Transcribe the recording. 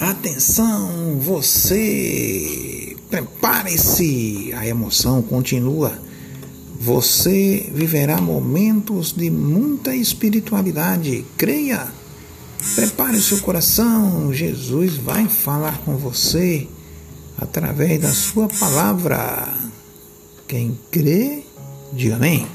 Atenção, você! Prepare-se! A emoção continua. Você viverá momentos de muita espiritualidade. Creia! Prepare o seu coração. Jesus vai falar com você através da sua palavra. Quem crê, diga amém.